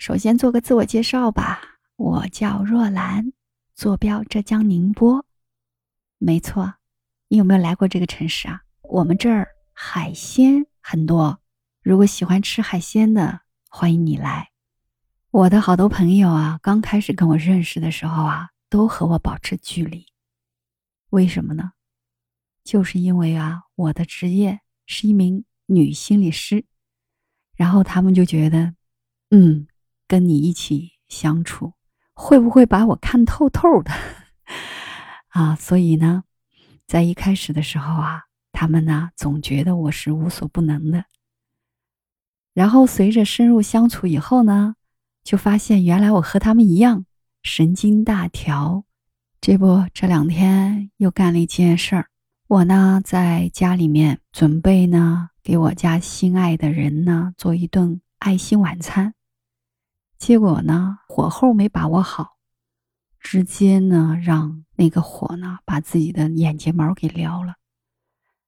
首先做个自我介绍吧，我叫若兰，坐标浙江宁波。没错，你有没有来过这个城市啊？我们这儿海鲜很多，如果喜欢吃海鲜的，欢迎你来。我的好多朋友啊，刚开始跟我认识的时候啊，都和我保持距离。为什么呢？就是因为啊，我的职业是一名女心理师，然后他们就觉得，嗯。跟你一起相处，会不会把我看透透的 啊？所以呢，在一开始的时候啊，他们呢总觉得我是无所不能的。然后随着深入相处以后呢，就发现原来我和他们一样神经大条。这不，这两天又干了一件事儿，我呢在家里面准备呢给我家心爱的人呢做一顿爱心晚餐。结果呢，火候没把握好，直接呢让那个火呢把自己的眼睫毛给燎了。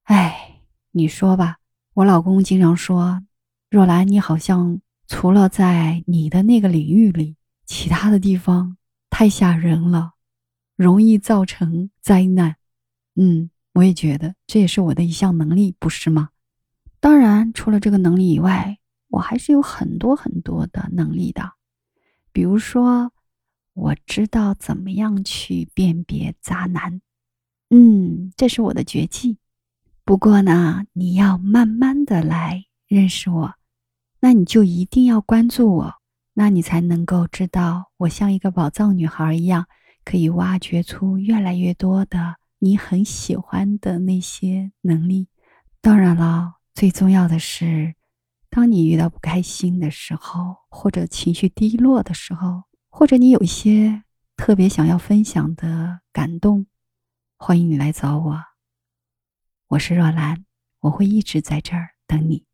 哎，你说吧，我老公经常说：“若兰，你好像除了在你的那个领域里，其他的地方太吓人了，容易造成灾难。”嗯，我也觉得这也是我的一项能力，不是吗？当然，除了这个能力以外，我还是有很多很多的能力的。比如说，我知道怎么样去辨别渣男，嗯，这是我的绝技。不过呢，你要慢慢的来认识我，那你就一定要关注我，那你才能够知道我像一个宝藏女孩一样，可以挖掘出越来越多的你很喜欢的那些能力。当然了，最重要的是。当你遇到不开心的时候，或者情绪低落的时候，或者你有一些特别想要分享的感动，欢迎你来找我。我是若兰，我会一直在这儿等你。